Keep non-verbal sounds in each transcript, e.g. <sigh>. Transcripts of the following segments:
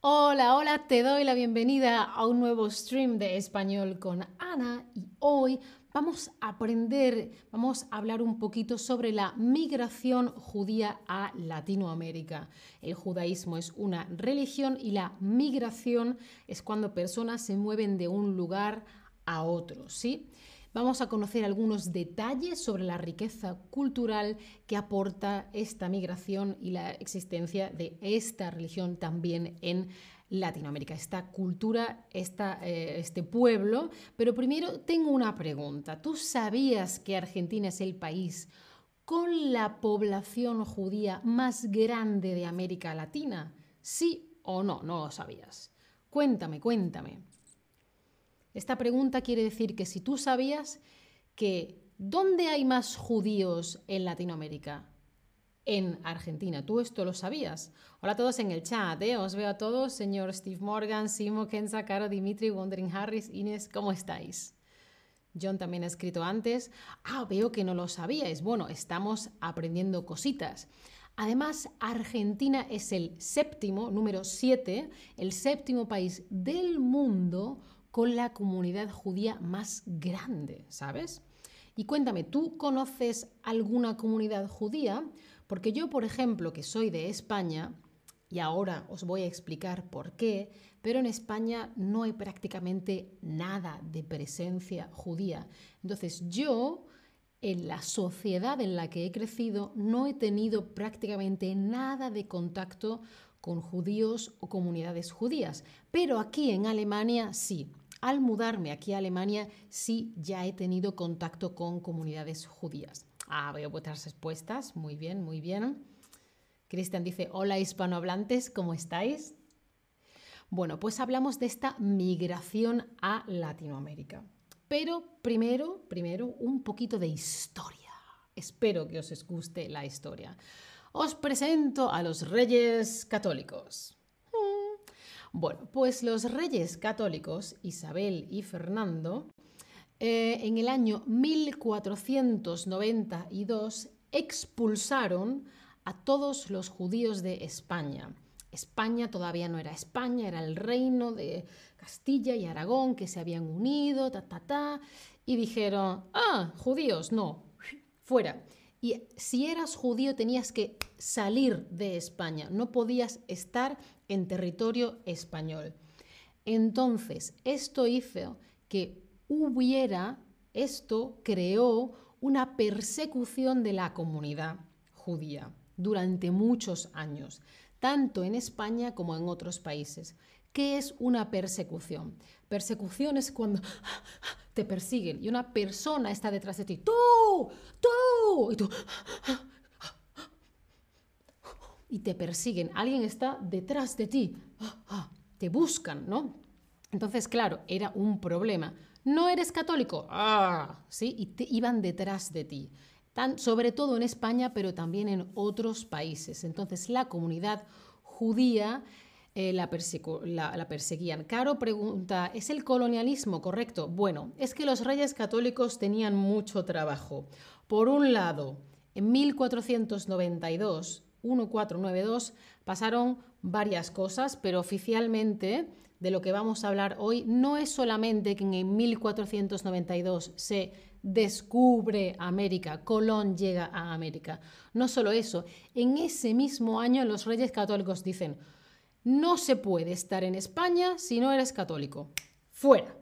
Hola, hola, te doy la bienvenida a un nuevo stream de español con Ana y hoy vamos a aprender, vamos a hablar un poquito sobre la migración judía a Latinoamérica. El judaísmo es una religión y la migración es cuando personas se mueven de un lugar a otro, ¿sí? Vamos a conocer algunos detalles sobre la riqueza cultural que aporta esta migración y la existencia de esta religión también en Latinoamérica, esta cultura, esta, eh, este pueblo. Pero primero tengo una pregunta. ¿Tú sabías que Argentina es el país con la población judía más grande de América Latina? ¿Sí o no? No lo sabías. Cuéntame, cuéntame. Esta pregunta quiere decir que si tú sabías que ¿dónde hay más judíos en Latinoamérica? En Argentina. ¿Tú esto lo sabías? Hola a todos en el chat, ¿eh? Os veo a todos, señor Steve Morgan, Simo, Kenza, Caro, Dimitri, Wondering Harris, Inés, ¿cómo estáis? John también ha escrito antes. Ah, veo que no lo sabíais. Bueno, estamos aprendiendo cositas. Además, Argentina es el séptimo, número 7, el séptimo país del mundo con la comunidad judía más grande, ¿sabes? Y cuéntame, ¿tú conoces alguna comunidad judía? Porque yo, por ejemplo, que soy de España, y ahora os voy a explicar por qué, pero en España no hay prácticamente nada de presencia judía. Entonces yo, en la sociedad en la que he crecido, no he tenido prácticamente nada de contacto con judíos o comunidades judías, pero aquí en Alemania sí. Al mudarme aquí a Alemania sí ya he tenido contacto con comunidades judías. Ah, veo vuestras respuestas. Muy bien, muy bien. Cristian dice, hola hispanohablantes, ¿cómo estáis? Bueno, pues hablamos de esta migración a Latinoamérica. Pero primero, primero, un poquito de historia. Espero que os guste la historia. Os presento a los reyes católicos. Bueno, pues los reyes católicos, Isabel y Fernando, eh, en el año 1492 expulsaron a todos los judíos de España. España todavía no era España, era el reino de Castilla y Aragón que se habían unido, ta, ta, ta, y dijeron, ah, judíos, no, fuera. Y si eras judío tenías que salir de España, no podías estar en territorio español. Entonces, esto hizo que hubiera, esto creó una persecución de la comunidad judía durante muchos años, tanto en España como en otros países. ¿Qué es una persecución? Persecución es cuando te persiguen y una persona está detrás de ti. ¡Tú! ¡Tú! Y tú. Y te persiguen. Alguien está detrás de ti. Te buscan, ¿no? Entonces, claro, era un problema. No eres católico. ¡Ah! ¿Sí? Y te iban detrás de ti. Tan, sobre todo en España, pero también en otros países. Entonces, la comunidad judía eh, la, perseguían. Caro pregunta, ¿es el colonialismo correcto? Bueno, es que los reyes católicos tenían mucho trabajo. Por un lado, en 1492, 1492, pasaron varias cosas, pero oficialmente de lo que vamos a hablar hoy no es solamente que en 1492 se descubre América, Colón llega a América. No solo eso, en ese mismo año los reyes católicos dicen, no se puede estar en España si no eres católico. Fuera.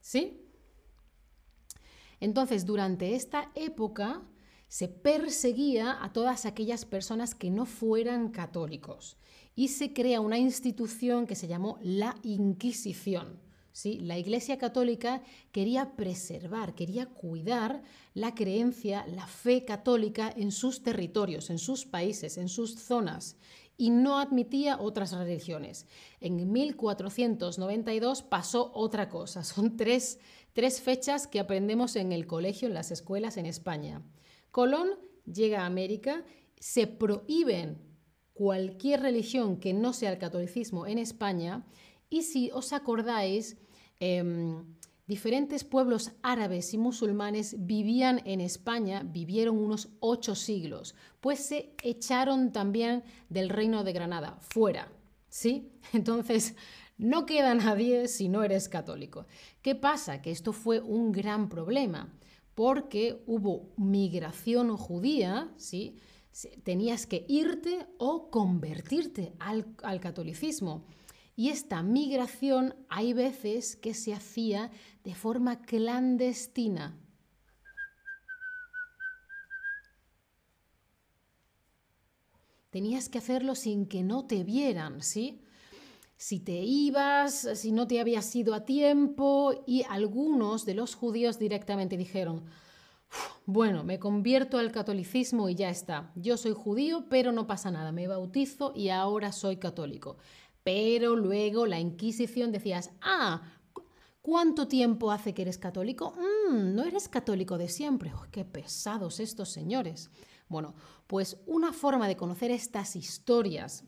¿Sí? Entonces, durante esta época se perseguía a todas aquellas personas que no fueran católicos y se crea una institución que se llamó la Inquisición. ¿Sí? La Iglesia Católica quería preservar, quería cuidar la creencia, la fe católica en sus territorios, en sus países, en sus zonas y no admitía otras religiones. En 1492 pasó otra cosa. Son tres, fechas que aprendemos en el colegio, en las escuelas en España. Colón llega a América, se prohíben cualquier religión que no sea el catolicismo en España y si os acordáis, em, Diferentes pueblos árabes y musulmanes vivían en España, vivieron unos ocho siglos, pues se echaron también del reino de Granada, fuera. ¿Sí? <laughs> Entonces, no queda nadie si no eres católico. ¿Qué pasa? Que esto fue un gran problema porque hubo migración judía, ¿sí? Tenías que irte o convertirte al, al catolicismo. Y esta migración hay veces que se hacía de forma clandestina. Tenías que hacerlo sin que no te vieran, ¿sí? Si te ibas, si no te habías ido a tiempo, y algunos de los judíos directamente dijeron, bueno, me convierto al catolicismo y ya está. Yo soy judío, pero no pasa nada, me bautizo y ahora soy católico. Pero luego la Inquisición decías, ah, ¿cuánto tiempo hace que eres católico? Mm, no eres católico de siempre. qué pesados estos señores. Bueno, pues una forma de conocer estas historias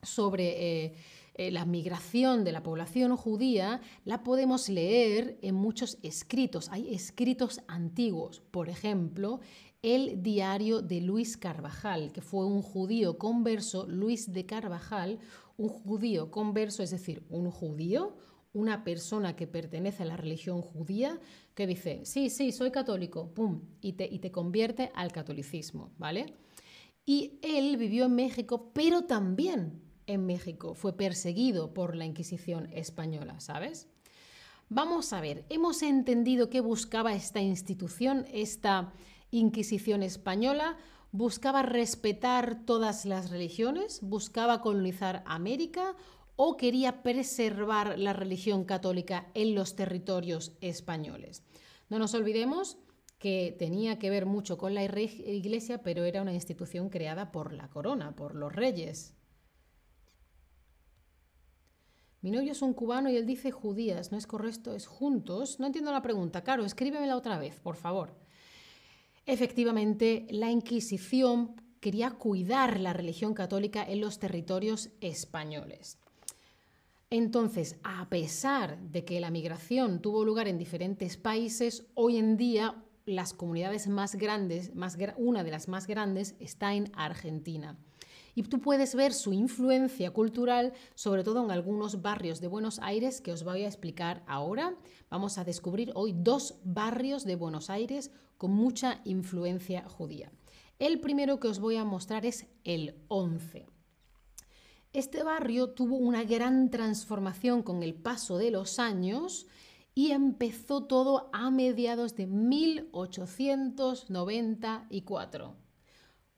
sobre eh, eh, la migración de la población judía la podemos leer en muchos escritos. Hay escritos antiguos, por ejemplo, el diario de Luis Carvajal, que fue un judío converso, Luis de Carvajal, un judío converso, es decir, un judío, una persona que pertenece a la religión judía, que dice, sí, sí, soy católico, pum, y te, y te convierte al catolicismo, ¿vale? Y él vivió en México, pero también en México fue perseguido por la Inquisición española, ¿sabes? Vamos a ver, hemos entendido qué buscaba esta institución, esta Inquisición española, buscaba respetar todas las religiones, buscaba colonizar América o quería preservar la religión católica en los territorios españoles. No nos olvidemos que tenía que ver mucho con la iglesia, pero era una institución creada por la corona, por los reyes. Mi novio es un cubano y él dice judías, no es correcto, es juntos. No entiendo la pregunta. Caro, escríbemela otra vez, por favor. Efectivamente, la Inquisición quería cuidar la religión católica en los territorios españoles. Entonces, a pesar de que la migración tuvo lugar en diferentes países, hoy en día las comunidades más grandes, una de las más grandes, está en Argentina. Y tú puedes ver su influencia cultural, sobre todo en algunos barrios de Buenos Aires, que os voy a explicar ahora. Vamos a descubrir hoy dos barrios de Buenos Aires con mucha influencia judía. El primero que os voy a mostrar es el 11. Este barrio tuvo una gran transformación con el paso de los años y empezó todo a mediados de 1894.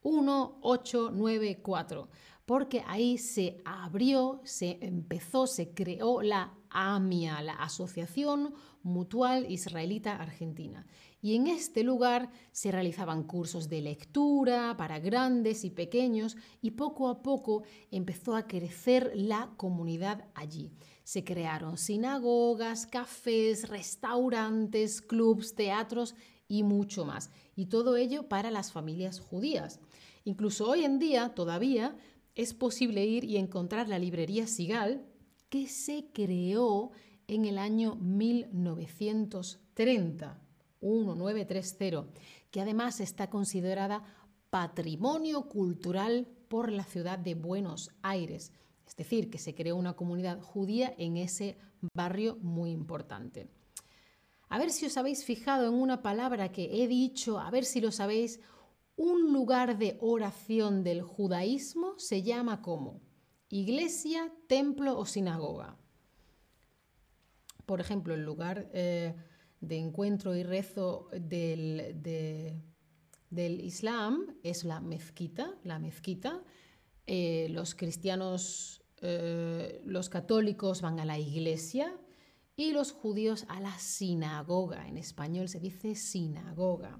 1894, porque ahí se abrió, se empezó, se creó la AMIA, la Asociación Mutual Israelita Argentina y en este lugar se realizaban cursos de lectura para grandes y pequeños y poco a poco empezó a crecer la comunidad allí. Se crearon sinagogas, cafés, restaurantes, clubs, teatros y mucho más. Y todo ello para las familias judías. Incluso hoy en día todavía es posible ir y encontrar la librería Sigal que se creó en el año 1930. 1930, que además está considerada patrimonio cultural por la ciudad de Buenos Aires. Es decir, que se creó una comunidad judía en ese barrio muy importante. A ver si os habéis fijado en una palabra que he dicho, a ver si lo sabéis. Un lugar de oración del judaísmo se llama como iglesia, templo o sinagoga. Por ejemplo, el lugar eh, de encuentro y rezo del, del Islam es la mezquita, la mezquita. Eh, los cristianos, eh, los católicos van a la iglesia y los judíos a la sinagoga. En español se dice sinagoga.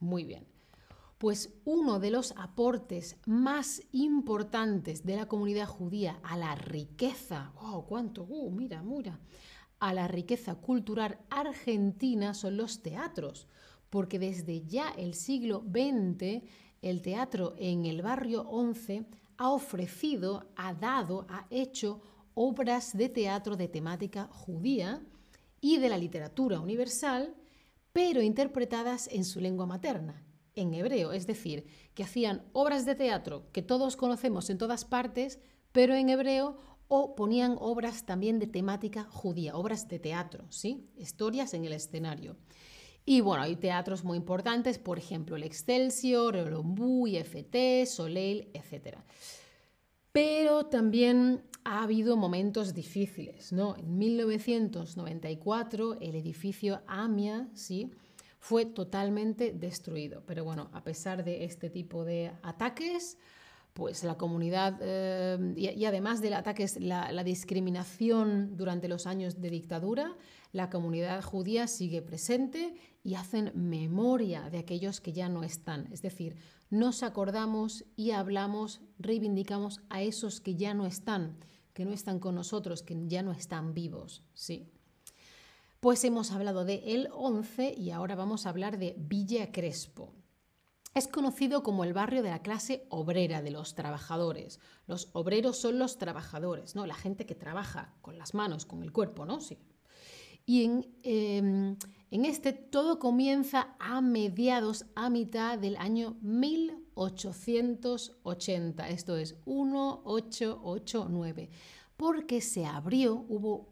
Muy bien. Pues uno de los aportes más importantes de la comunidad judía a la riqueza, ¡wow! ¿Cuánto? ¡Uh! Mira, mira a la riqueza cultural argentina son los teatros, porque desde ya el siglo XX el teatro en el barrio 11 ha ofrecido, ha dado, ha hecho obras de teatro de temática judía y de la literatura universal, pero interpretadas en su lengua materna, en hebreo, es decir, que hacían obras de teatro que todos conocemos en todas partes, pero en hebreo, o ponían obras también de temática judía, obras de teatro, ¿sí? Historias en el escenario. Y bueno, hay teatros muy importantes, por ejemplo, el Excelsior, el Ombú, IFT, Soleil, etc. Pero también ha habido momentos difíciles, ¿no? En 1994 el edificio AMIA, ¿sí? fue totalmente destruido. Pero bueno, a pesar de este tipo de ataques, pues la comunidad, eh, y, además del ataque, la, la discriminación durante los años de dictadura, la comunidad judía sigue presente y hacen memoria de aquellos que ya no están. Es decir, nos acordamos y hablamos, reivindicamos a esos que ya no están, que no están con nosotros, que ya no están vivos. Sí. Pues hemos hablado de El 11 y ahora vamos a hablar de Villa Crespo. Es conocido como el barrio de la clase obrera, de los trabajadores. Los obreros son los trabajadores, ¿no? La gente que trabaja con las manos, con el cuerpo, ¿no? Sí. Y en, em, en este todo comienza a mediados, a mitad del año 1880. Esto es 1889. Porque se abrió, hubo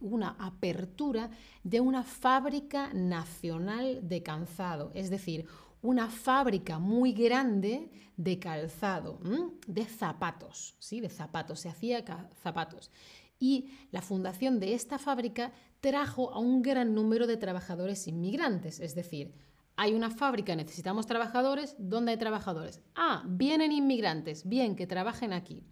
una apertura de una fábrica nacional de calzado, es decir, una fábrica muy grande de calzado, de zapatos, ¿sí? De zapatos, se hacía zapatos. Y la fundación de esta fábrica trajo a un gran número de trabajadores inmigrantes, es decir, hay una fábrica, necesitamos trabajadores, ¿dónde hay trabajadores? Ah, vienen inmigrantes, bien, que trabajen aquí.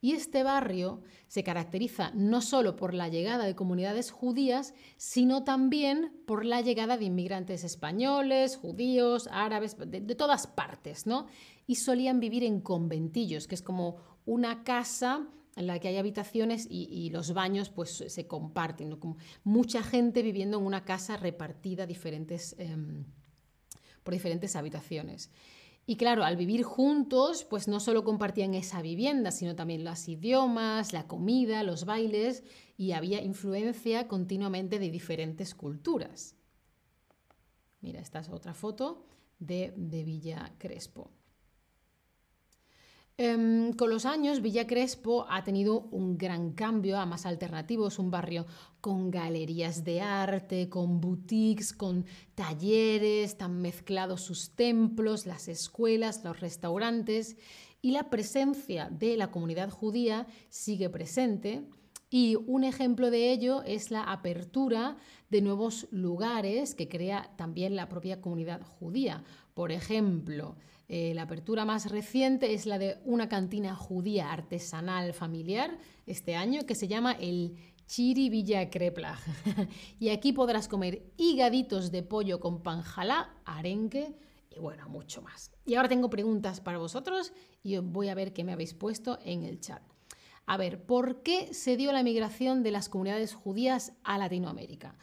Y este barrio se caracteriza no solo por la llegada de comunidades judías, sino también por la llegada de inmigrantes españoles, judíos, árabes, de, todas partes, ¿no? Y solían vivir en conventillos, que es como una casa en la que hay habitaciones y, los baños pues se comparten, mucha gente viviendo en una casa repartida diferentes, em, por diferentes habitaciones. Y claro, al vivir juntos, pues no solo compartían esa vivienda, sino también los idiomas, la comida, los bailes, y había influencia continuamente de diferentes culturas. Mira, esta es otra foto de, de Villa Crespo. Em, con los años, Villa Crespo ha tenido un gran cambio a más alternativos, un barrio con galerías de arte, con boutiques, con talleres, están mezclados sus templos, las escuelas, los restaurantes y la presencia de la comunidad judía sigue presente. Y un ejemplo de ello es la apertura de nuevos lugares que crea también la propia comunidad judía. Por ejemplo, eh, la apertura más reciente es la de una cantina judía artesanal familiar este año que se llama el Chiri Villa Kreplag. <laughs> y aquí podrás comer higaditos de pollo con panjalá, arenque y bueno, mucho más. Y ahora tengo preguntas para vosotros y voy a ver qué me habéis puesto en el chat. A ver, ¿por qué se dio la migración de las comunidades judías a Latinoamérica?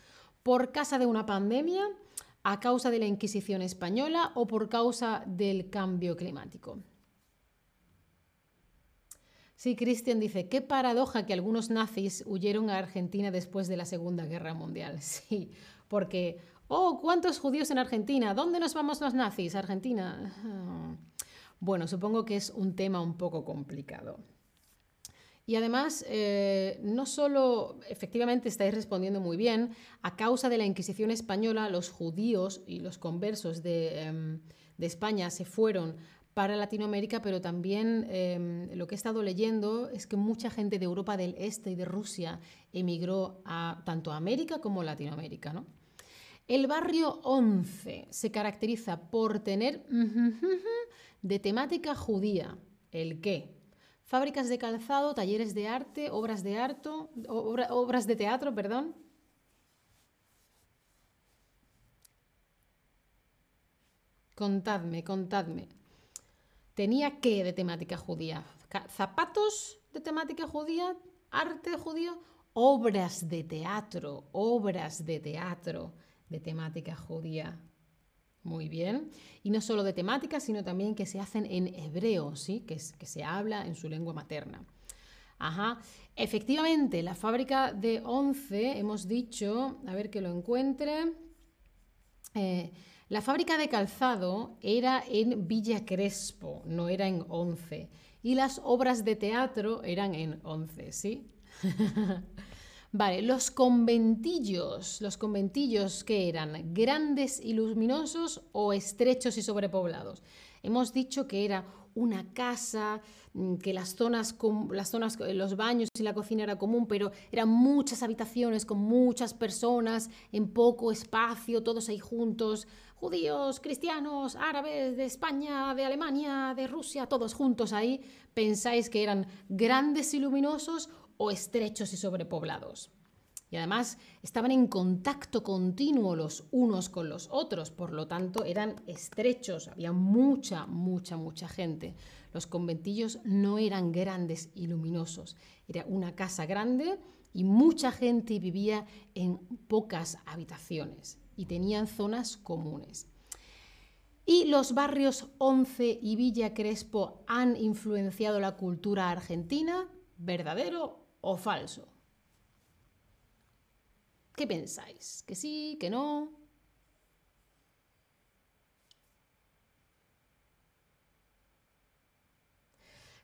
¿Por causa de una pandemia? A causa de la Inquisición española o por causa del cambio climático. Sí, Cristian dice, qué paradoja que algunos nazis huyeron a Argentina después de la Segunda Guerra Mundial. <laughs> Sí, porque, oh, ¿cuántos judíos en Argentina? ¿Dónde nos vamos los nazis? Argentina. <laughs> Bueno, supongo que es un tema un poco complicado. Y además, eh, no solo efectivamente estáis respondiendo muy bien, a causa de la Inquisición española, los judíos y los conversos de, em, España se fueron para Latinoamérica, pero también em, lo que he estado leyendo es que mucha gente de Europa del Este y de Rusia emigró a tanto a América como a Latinoamérica. ¿no? El barrio 11 se caracteriza por tener de temática judía. ¿El qué? Fábricas de calzado, talleres de arte, obras de, arte, obras de teatro, perdón. Contadme, contadme. ¿Tenía qué de temática judía? ¿Zapatos de temática judía? ¿Arte judío? Obras de teatro, obras de teatro de temática judía. Muy bien. Y no solo de temática, sino también que se hacen en hebreo, ¿sí? que, que se habla en su lengua materna. Ajá. Efectivamente, la fábrica de 11, hemos dicho, a ver que lo encuentre, eh, La fábrica de calzado era en Villa Crespo, no era en Once. Y las obras de teatro eran en Once, ¿sí? <laughs> vale, los conventillos. ¿Los conventillos qué eran? ¿Grandes y luminosos o estrechos y sobrepoblados? Hemos dicho que era una casa, mm, que las zonas, las zonas, eh, los baños y la cocina era común, pero eran muchas habitaciones con muchas personas en poco espacio, todos ahí juntos, judíos, cristianos, árabes de España, de Alemania, de Rusia, todos juntos ahí. ¿Pensáis que eran grandes y luminosos o estrechos y sobrepoblados? y además estaban en contacto continuo los unos con los otros, por lo tanto eran estrechos, había mucha, mucha, mucha gente. Los conventillos no eran grandes y luminosos, era una casa grande y mucha gente vivía en pocas habitaciones y tenían zonas comunes. ¿Y los barrios Once y Villa Crespo han influenciado la cultura argentina? ¿Verdadero o falso? ¿Qué pensáis? ¿Que sí? ¿Que no?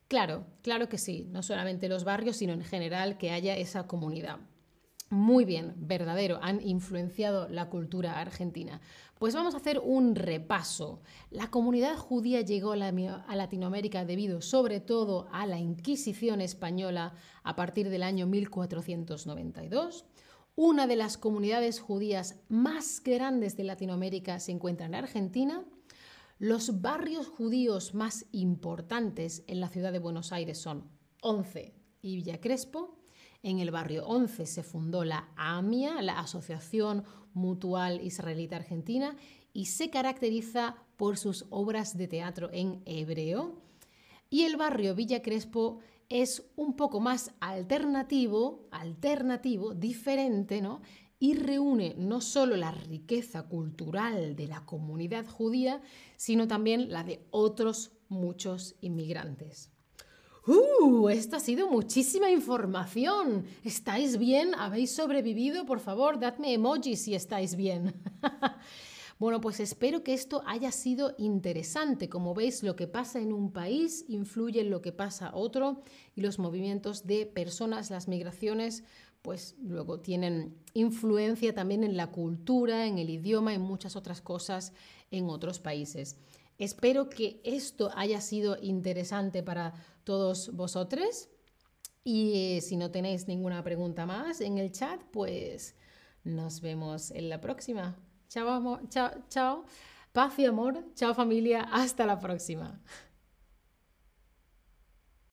Claro, claro que sí, no solamente los barrios, sino en general que haya esa comunidad. Muy bien, verdadero, han influenciado la cultura argentina. Pues vamos a hacer un repaso. La comunidad judía llegó a Latinoamérica debido sobre todo a la Inquisición española a partir del año 1492. Una de las comunidades judías más grandes de Latinoamérica se encuentra en Argentina. Los barrios judíos más importantes en la ciudad de Buenos Aires son Once y Villa Crespo. En el barrio Once se fundó la AMIA, la Asociación Mutual Israelita Argentina, y se caracteriza por sus obras de teatro en hebreo. Y el barrio Villa Crespo es un poco más alternativo, alternativo, diferente, ¿no? Y reúne no solo la riqueza cultural de la comunidad judía, sino también la de otros muchos inmigrantes. ¡Uh! Esto ha sido muchísima información. ¿Estáis bien? ¿Habéis sobrevivido? Por favor, dadme emojis si estáis bien. <laughs> Bueno, pues espero que esto haya sido interesante. Como veis, lo que pasa en un país influye en lo que pasa otro y los movimientos de personas, las migraciones, pues luego tienen influencia también en la cultura, en el idioma, en muchas otras cosas en otros países. Espero que esto haya sido interesante para todos vosotros. Y eh, si no tenéis ninguna pregunta más en el chat, pues nos vemos en la próxima. Chao. Chao, chao. Paz y amor. Chao, familia. Hasta la próxima.